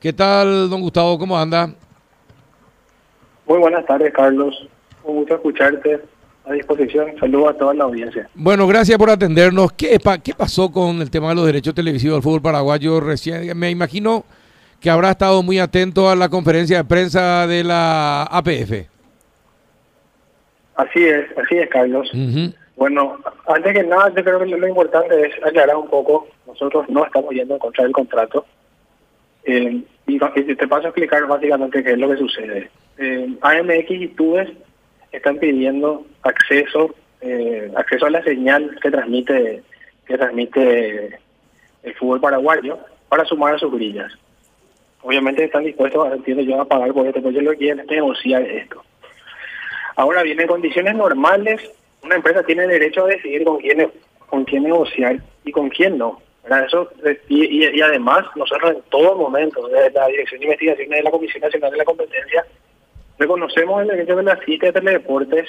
¿Qué tal, don Gustavo? ¿Cómo anda? Muy buenas tardes, Carlos. Un gusto escucharte. A disposición. Saludos a toda la audiencia. Bueno, gracias por atendernos. ¿Qué, pa- qué pasó con el tema de los derechos televisivos del fútbol paraguayo recién? Me imagino que habrá estado muy atento a la conferencia de prensa de la APF. Así es, así es, Carlos. Ujú. Bueno, antes que nada, yo creo que lo importante es aclarar un poco. Nosotros no estamos yendo en contra del contrato. Eh, y, y te paso a explicar básicamente qué es lo que sucede. Eh, AMX y Tubes están pidiendo acceso eh, acceso a la señal que transmite que transmite el fútbol paraguayo para sumar a sus grillas. Obviamente están dispuestos, entiendo yo, a pagar por esto, porque lo que quieren negociar esto. Ahora bien, en condiciones normales, una empresa tiene derecho a decidir con quién, con quién negociar y con quién no. Eso, eh, y, y- y además, nosotros en todo momento, desde la Dirección de Investigaciones de la Comisión Nacional de la Competencia, reconocemos el derecho de la CIT de Teledeportes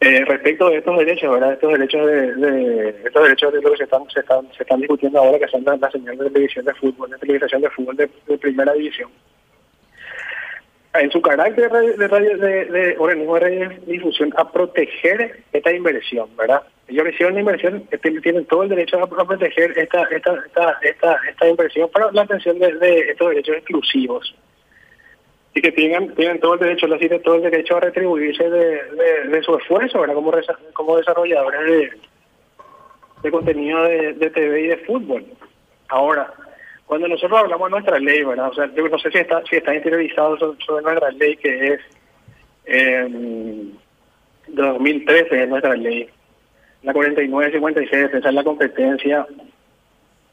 eh, respecto de estos derechos, ¿verdad? Estos derechos de, de- estos derechos de lo que se están, se están, se están discutiendo ahora, que son las la señales de televisión de fútbol, de televisación de fútbol de primera división en su carácter de, radio- de, de organismo de radiodifusión a proteger esta inversión, ¿verdad? Ellos hicieron una inversión, este, tienen todo el derecho a, proteger esta, esta, esta, esta, esta inversión para la atención de, de estos derechos exclusivos. Y que tengan, tienen todo el derecho, les tienen todo el derecho a retribuirse de, de, su esfuerzo, ¿verdad? Como, como desarrolladores de, de contenido de, de TV y de fútbol. Ahora, cuando nosotros hablamos de nuestra ley, ¿verdad? O sea, yo no sé si está, si está interiorizado sobre, nuestra ley, que es eh, de 2013, es nuestra ley. La 4956 de defensa de la competencia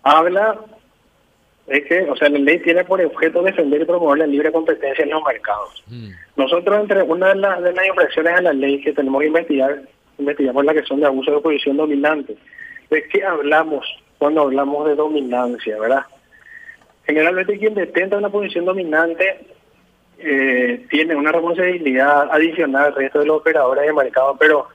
habla de que, o sea, la ley tiene por objeto defender y promover la libre competencia en los mercados. Mm. Nosotros, entre una de, las de las infracciones a la ley que tenemos que investigar, investigamos la que son de abuso de posición dominante. ¿De qué hablamos cuando hablamos de dominancia, verdad? Generalmente quien detenta una posición dominante eh, tiene una responsabilidad adicional al resto de los operadores de mercado, pero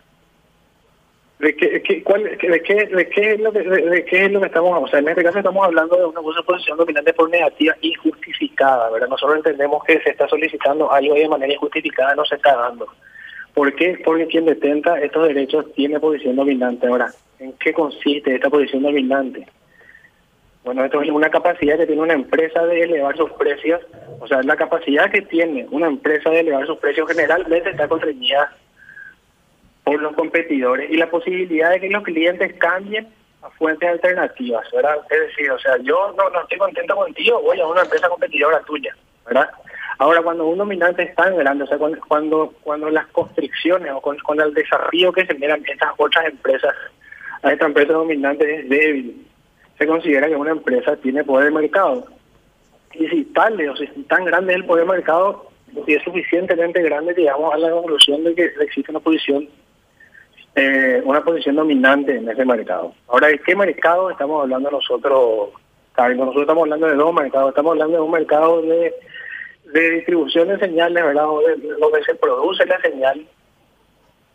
¿de qué, qué- cuál- de qué, de qué es lo que, de, qué es lo que estamos, o sea, en este caso estamos hablando de una posición dominante por negativa injustificada, ¿verdad? Nosotros entendemos que se está solicitando algo y de manera injustificada no se está dando. ¿Por qué? Porque quien detenta estos derechos tiene posición dominante. Ahora, ¿en qué consiste esta posición dominante? Bueno, esto es una capacidad que tiene una empresa de elevar sus precios, o sea, la capacidad que tiene una empresa de elevar sus precios generalmente está constreñida por los competidores y la posibilidad de que los clientes cambien a fuentes alternativas, ¿verdad? Es decir, o sea, yo no, no estoy contento contigo, voy a una empresa competidora tuya, ¿verdad? Ahora, cuando un dominante es tan grande, o sea, cuando cuando, las constricciones o con, con el desafío que generan estas otras empresas a esta empresa dominante es débil, se considera que una empresa tiene poder de mercado. Y si tal, o si tan grande es el poder de mercado, si es suficientemente grande, llegamos a la conclusión de que existe una posición eh, una posición dominante en ese mercado. Ahora, ¿de qué mercado estamos hablando nosotros, Carlos? Nosotros estamos hablando de dos mercados. Estamos hablando de un mercado de, distribución de señales, ¿verdad? De- donde se produce la señal,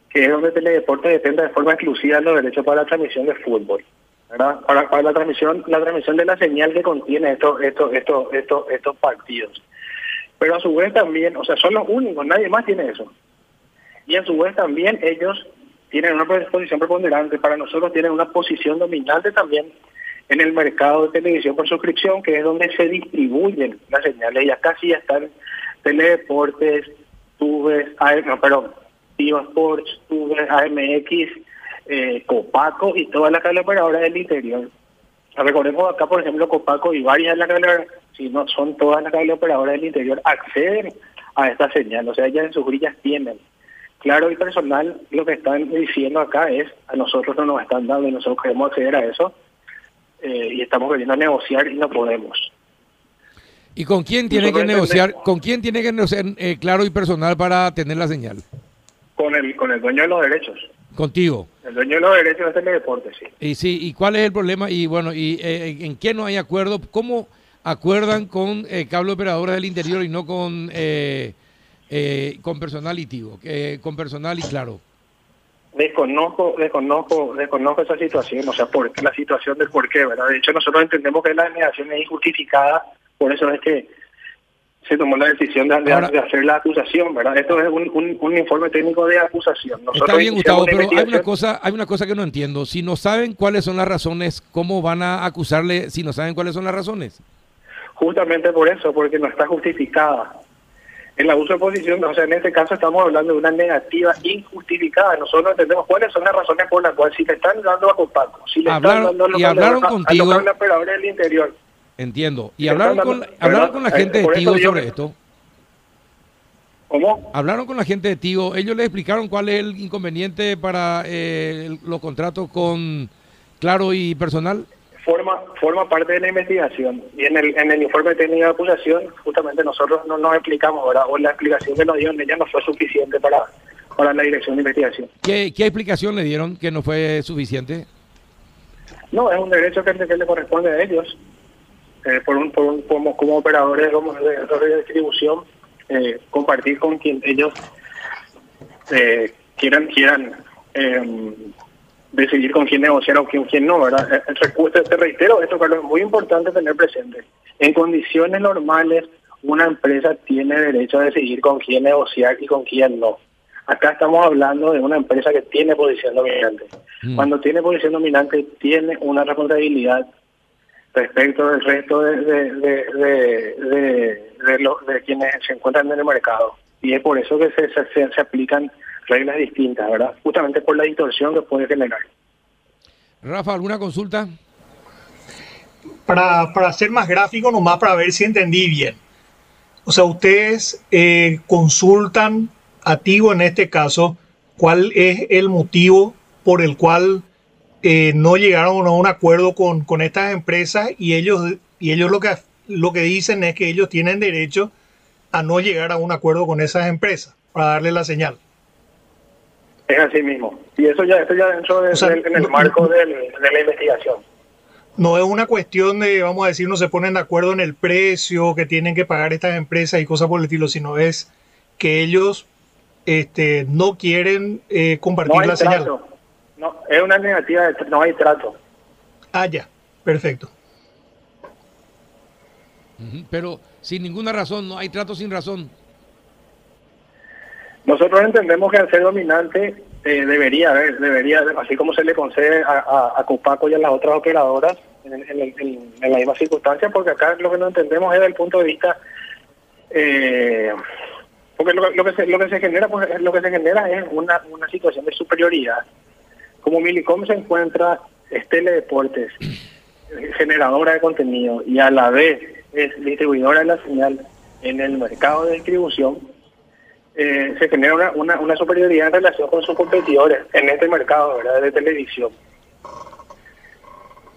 que es donde Teledeporte depende de forma exclusiva los derechos para la transmisión de fútbol. Para, para la transmisión la transmisión de la señal que contiene estos estos estos estos estos partidos. Pero a su vez también o sea son los únicos nadie más tiene eso. Y a su vez también ellos tienen una posición preponderante. Para nosotros tienen una posición dominante también en el mercado de televisión por suscripción que es donde se distribuyen las señales. Y acá sí están teledeportes tubes AM, no, perdón Sports tubes AMX eh, Copaco y todas las operadoras del interior. Recordemos acá, por ejemplo, Copaco y varias de las cableoperadoras, si no son todas las operadoras del interior, acceden a esta señal. O sea, ellas en sus grillas tienen. Claro y personal, lo que están diciendo acá es, a nosotros no nos están dando y nosotros queremos acceder a eso eh, y estamos queriendo negociar y no podemos. ¿Y con quién tiene que negociar? entendemos- ¿Con quién tiene que negociar eh, claro y personal para tener la señal? Con el, con el dueño de los derechos. Contigo. El dueño de los derechos es Teledeporte, sí. Y sí, ¿y cuál es el problema? Y bueno, y eh, en qué no hay acuerdo? ¿Cómo acuerdan con eh, cable operadores del interior y no con eh, eh, con personal y Tigo, eh, con personal y claro? Desconozco, desconozco, desconozco esa situación, o sea, por, la situación del por qué, ¿verdad? De hecho, nosotros entendemos que la negación es injustificada Por eso es que se tomó la decisión de, hacer la acusación, ¿verdad? Esto es un, informe técnico de acusación. Está bien, Gustavo, pero hay una, cosa, hay una cosa que no entiendo. Si no saben cuáles son las razones, ¿cómo van a acusarle si no saben cuáles son las razones? Justamente por eso, porque no está justificada. El abuso de posición, o sea, en este caso estamos hablando de una negativa injustificada. Nosotros no entendemos cuáles son las razones por las cuales si le están dando a Copaco, si le están dando y hablaron contigo, a, los del interior, Entiendo. ¿Y hablaron con, hablaron con la gente de Tigo sobre esto? ¿Cómo? Hablaron con la gente de Tigo. Ellos le explicaron cuál es el inconveniente para eh, los contratos con Claro y personal. Forma, forma parte de la investigación. Y en el, en el informe técnico de acusación, justamente nosotros no nos explicamos, ¿verdad? O la explicación que nos dieron ella no fue suficiente para, para la dirección de investigación. ¿Qué, ¿Qué explicación le dieron que no fue suficiente? No, es un derecho que, que le corresponde a ellos. Eh, por un, por un, como, como operadores de, distribución, eh, compartir con quien ellos eh, quieran quieran em, decidir con quién negociar o con quién no, ¿verdad? Te reitero, esto Carlos, es muy importante tener presente. En condiciones normales, una empresa tiene derecho a decidir con quién negociar y con quién no. Acá estamos hablando de una empresa que tiene posición dominante. Mm. Cuando tiene posición dominante, tiene una responsabilidad respecto del resto de, de, de, de, quienes se encuentran en el mercado. Y es por eso que se, se, se, aplican reglas distintas, ¿verdad? Justamente por la distorsión que puede generar. Rafa, ¿alguna consulta? Para, para ser más gráfico, nomás para ver si entendí bien. O sea, ustedes eh, consultan a Tigo en este caso cuál es el motivo por el cual eh, no llegaron a un acuerdo con, con estas empresas y ellos, y ellos lo, que, lo que dicen es que ellos tienen derecho a no llegar a un acuerdo con esas empresas para darle la señal. Es así mismo. Y eso ya, eso ya dentro de, en el marco de la investigación. No es una cuestión de, vamos a decir, no se ponen de acuerdo en el precio que tienen que pagar estas empresas y cosas por el estilo, sino es que ellos este, no quieren eh, compartir la señal. Es una negativa, de, no hay trato. Ah, ya, perfecto. Pero sin ninguna razón, no hay trato sin razón. Nosotros entendemos que al ser dominante eh, debería haber, debería, así como se le concede a, a, Copaco y a las otras operadoras en, en, la misma circunstancia, porque acá lo que no entendemos es desde el punto de vista, eh, porque lo, que se, lo que se genera, pues lo que se genera es una, una situación de superioridad como Milicom se encuentra es Teledeportes, generadora de contenido y a la vez es distribuidora de la señal en el mercado de distribución, eh, se genera una, una, superioridad en relación con sus competidores en este mercado ¿verdad? de televisión.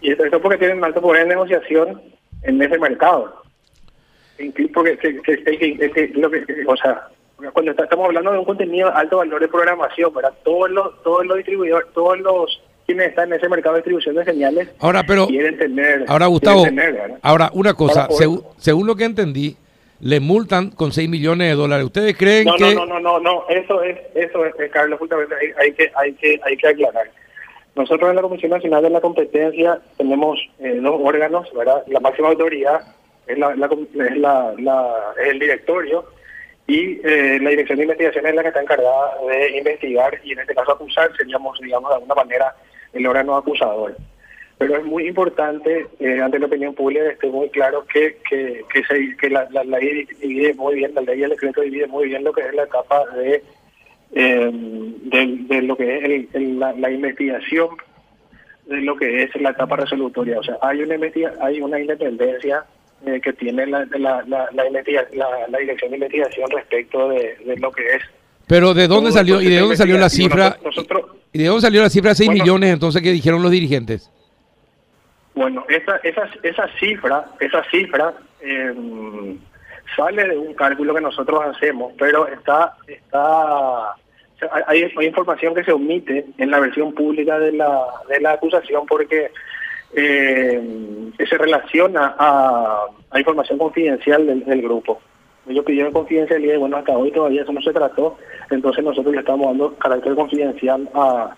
Y esto porque tienen alto poder de negociación en ese mercado. Porque lo que, o sea, cuando estamos hablando de un contenido de alto valor de programación, para todos los, todos los distribuidores, todos los quienes están en ese mercado de distribución de señales ahora, pero, quieren tener. Ahora, Gustavo, ahora una cosa, según, lo que entendí, le multan con 6 millones de dólares. ¿Ustedes creen que.? No, no, no, no, eso es, eso es, eh, Carlos, justamente hay, que, hay, que, hay que aclarar. Nosotros en la Comisión Nacional de la Competencia tenemos eh, dos órganos, ¿verdad? La máxima autoridad es, la, es, la, la, es el directorio y eh, la Dirección de Investigación es la que está encargada de investigar y en este caso acusar, seríamos, digamos, de alguna manera el órgano acusador. Pero es muy importante, eh, ante la opinión pública, que esté muy claro que, que, que, se, que la, ley divide muy bien, la ley y el decreto divide muy bien lo que es la etapa de, eh, de, lo que es la, investigación de lo que es la etapa resolutoria. O sea, hay una, hay una independencia eh, que tiene la, la, la, la, dirección de investigación respecto de, lo que es. Pero ¿de dónde salió y de dónde salió la cifra? ¿Y de dónde salió la cifra de 6 millones entonces que dijeron los dirigentes? Bueno, esa, esa, esa cifra, esa cifra em, sale de un cálculo que nosotros hacemos, pero está, está hay, hay información que se omite en la versión pública de la, de la acusación porque eh, que se relaciona a, información confidencial del, grupo. Ellos pidieron confidencialidad y bueno, hasta hoy todavía eso no se trató, entonces nosotros le estamos dando carácter confidencial a,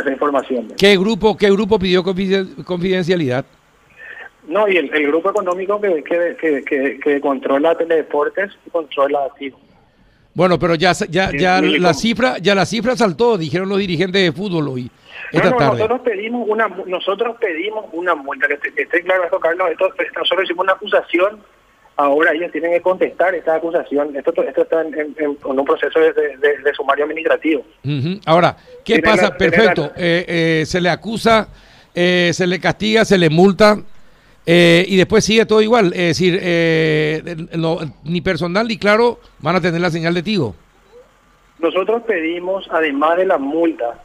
esa información. ¿Qué grupo, qué grupo pidió confidencialidad? No, y el, grupo económico que, que, que, que, controla Teledeportes controla Tigo. Bueno, pero ya, ya, ya la cifra, ya la cifra saltó, dijeron los dirigentes de fútbol hoy. Esta no, nosotros pedimos una, nosotros pedimos una multa, que esté, claro esto, Carlos, esto, nosotros hicimos una acusación, ahora ellos tienen que contestar esta acusación, esto, esto está en, un proceso de, de, sumario administrativo. Ahora, ¿qué pasa? Perfecto, eh, eh, se le acusa, eh, se le castiga, se le multa, eh, y después sigue todo igual, es decir, eh, ni personal ni claro van a tener la señal de Tigo. Nosotros pedimos, además de la multa,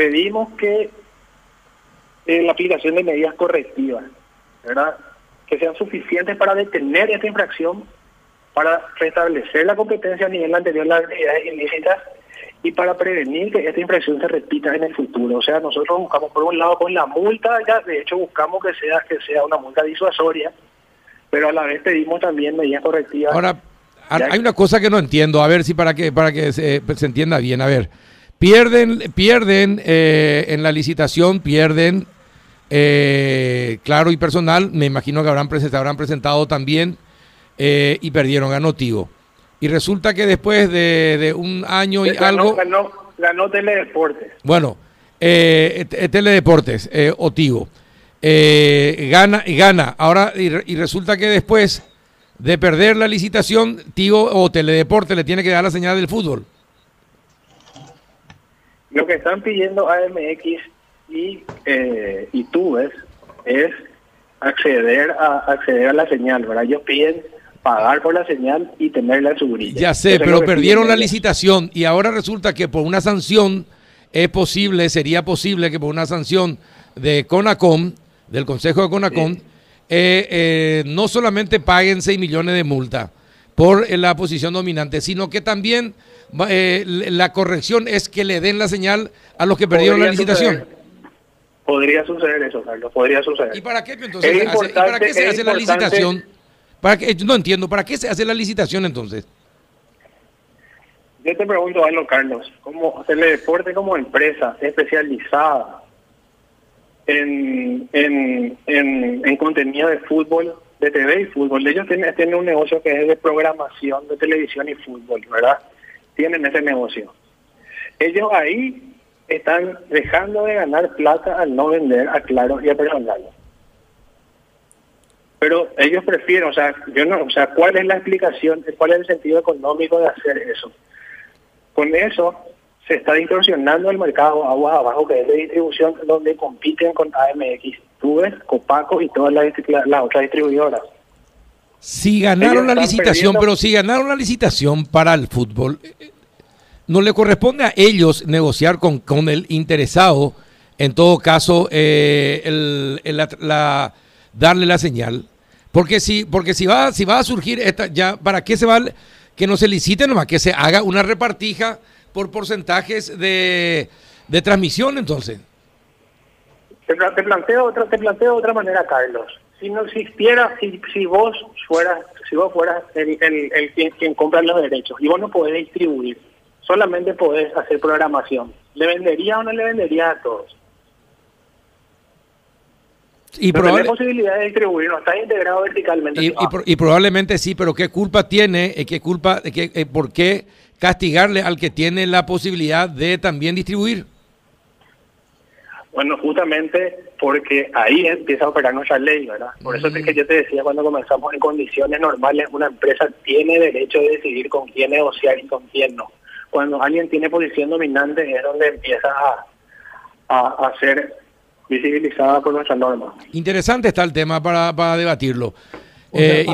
pedimos que eh, la aplicación de medidas correctivas, ¿verdad? Que sean suficientes para detener esta infracción, para restablecer la competencia a nivel anterior de las actividades ilícitas y para prevenir que esta infracción se repita en el futuro. O sea, nosotros buscamos por un lado con la multa, ya de hecho buscamos que sea que sea una multa disuasoria, pero a la vez pedimos también medidas correctivas. Ahora, hay una cosa que no entiendo, a ver si para que para que se, entienda bien, a ver, pierden pierden eh, en la licitación pierden eh, claro y personal, me imagino que habrán presentado, habrán presentado también eh, y perdieron a Notivo y resulta que después de, un año y algo... Ganó, ganó Teledeportes. Bueno, eh, Teledeportes, eh, Otigo. Eh, gana y gana. Ahora, y, resulta que después de perder la licitación, Tigo o Teledeporte le tiene que dar la señal del fútbol. Lo que están pidiendo AMX y, eh, y Tubes es acceder a acceder a la señal, ¿verdad? Ellos piden pagar por la señal y tenerla en su Ya sé, pero perdieron la licitación y ahora resulta que por una sanción es posible, sería posible que por una sanción de CONACOM, del Consejo de CONACOM, eh, eh, no solamente paguen 6 millones de multa por la posición dominante, sino que también eh, la corrección es que le den la señal a los que perdieron la licitación. Podría suceder eso, Carlos, podría suceder. ¿Y para qué entonces? ¿Para qué se hace la licitación? ¿Para qué? No entiendo, ¿para qué se hace la licitación entonces? Yo te pregunto algo, Carlos. ¿Cómo hacerle deporte como empresa especializada en, en, en, contenido de fútbol, de TV y fútbol? Ellos tienen, tienen un negocio que es de programación de televisión y fútbol, ¿verdad? Tienen ese negocio. Ellos ahí están dejando de ganar plata al no vender a Claro y a Personal pero ellos prefieren, o sea, yo no, o sea, ¿cuál es la explicación, cuál es el sentido económico de hacer eso? Con eso se está distorsionando el mercado agua abajo, que es de distribución, donde compiten con AMX, ves, Copaco y todas las, otras distribuidoras. Si ganaron la licitación, pero si ganaron la licitación para el fútbol, no le corresponde a ellos negociar con, con el interesado, en todo caso, eh, el, la darle la señal. Porque si, porque si va, si va a surgir esta, ya, ¿para qué se va que no se licite nomás? Que se haga una repartija por porcentajes de, de transmisión entonces. Te, planteo otra, te planteo otra manera, Carlos. Si no existiera, si, si vos fueras, si vos fueras el, el, el quien, quien compra los derechos y vos no podés distribuir, solamente podés hacer programación, ¿le vendería o no le vendería a todos? Y posibilidad de distribuirlo, está integrado verticalmente. Y, probablemente sí, pero ¿qué culpa tiene? Eh, ¿Qué culpa, qué, eh, ¿Por qué castigarle al que tiene la posibilidad de también distribuir? Bueno, justamente porque ahí empieza a operar nuestra ley, ¿verdad? Por eso es que mm. yo te decía cuando comenzamos en condiciones normales, una empresa tiene derecho de decidir con quién negociar y con quién no. Cuando alguien tiene posición dominante es donde empieza a, a hacer visibilizada por nuestra norma. Interesante está el tema para, para debatirlo. Eh,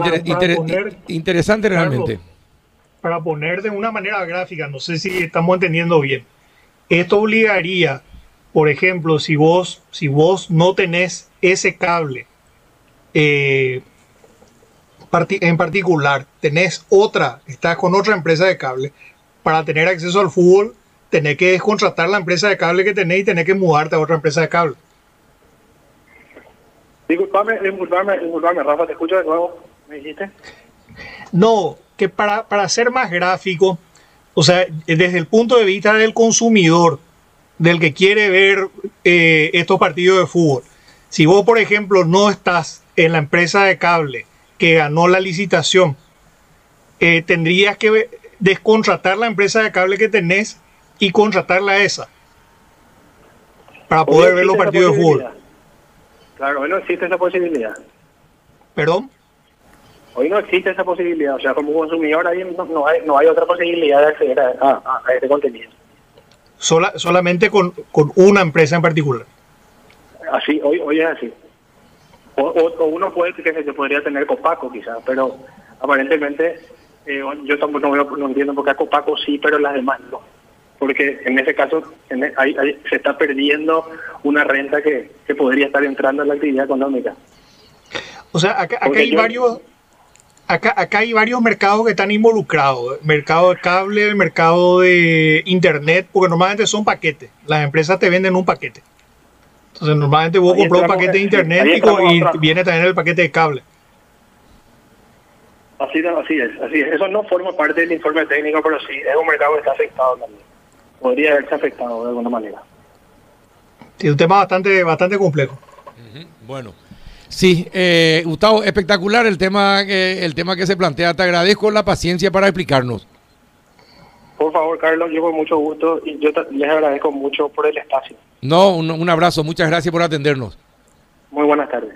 interesante realmente. para poner de una manera gráfica, no sé si estamos entendiendo bien. Esto obligaría, por ejemplo, si vos, si vos no tenés ese cable eh, en particular, tenés otra, estás con otra empresa de cable, para tener acceso al fútbol, tenés que descontratar la empresa de cable que tenés y tenés que mudarte a otra empresa de cable. Disculpame, disculpame, disculpame, Rafa, te escucho de nuevo, me dijiste. No, que para, para ser más gráfico, o sea, desde el punto de vista del consumidor, del que quiere ver eh, estos partidos de fútbol, si vos, por ejemplo, no estás en la empresa de cable que ganó la licitación, eh, tendrías que descontratar la empresa de cable que tenés y contratarla a esa para poder ver los partidos de fútbol. Claro, hoy no existe esa posibilidad. ¿Perdón? Hoy no existe esa posibilidad. O sea, como consumidor ahí no, hay, no hay otra posibilidad de acceder a, a, este contenido. Sola, solamente con, con, una empresa en particular. Así, hoy, hoy es así. O, o, uno puede que se podría tener Copaco quizás, pero aparentemente eh, yo tampoco no, entiendo por qué a Copaco sí, pero las demás no. Porque en ese caso e, se está perdiendo una renta que, que podría estar entrando en la actividad económica. O sea, acá, acá hay varios acá, acá hay varios mercados que están involucrados. Mercado de cable, mercado de internet, porque normalmente son paquetes. Las empresas te venden un paquete. Entonces normalmente vos compras un paquete de internet y, viene también el paquete de cable. Así, así es, así es. Eso no forma parte del informe técnico, pero sí, es un mercado que está afectado también. Podría haberse afectado de alguna manera. Sí, un tema bastante, bastante complejo. Bueno. Sí, eh, Gustavo, espectacular el tema, que, el tema que se plantea. Te agradezco la paciencia para explicarnos. Por favor, Carlos, yo con mucho gusto y yo les agradezco mucho por el espacio. No, un, un abrazo, muchas gracias por atendernos. Muy buenas tardes.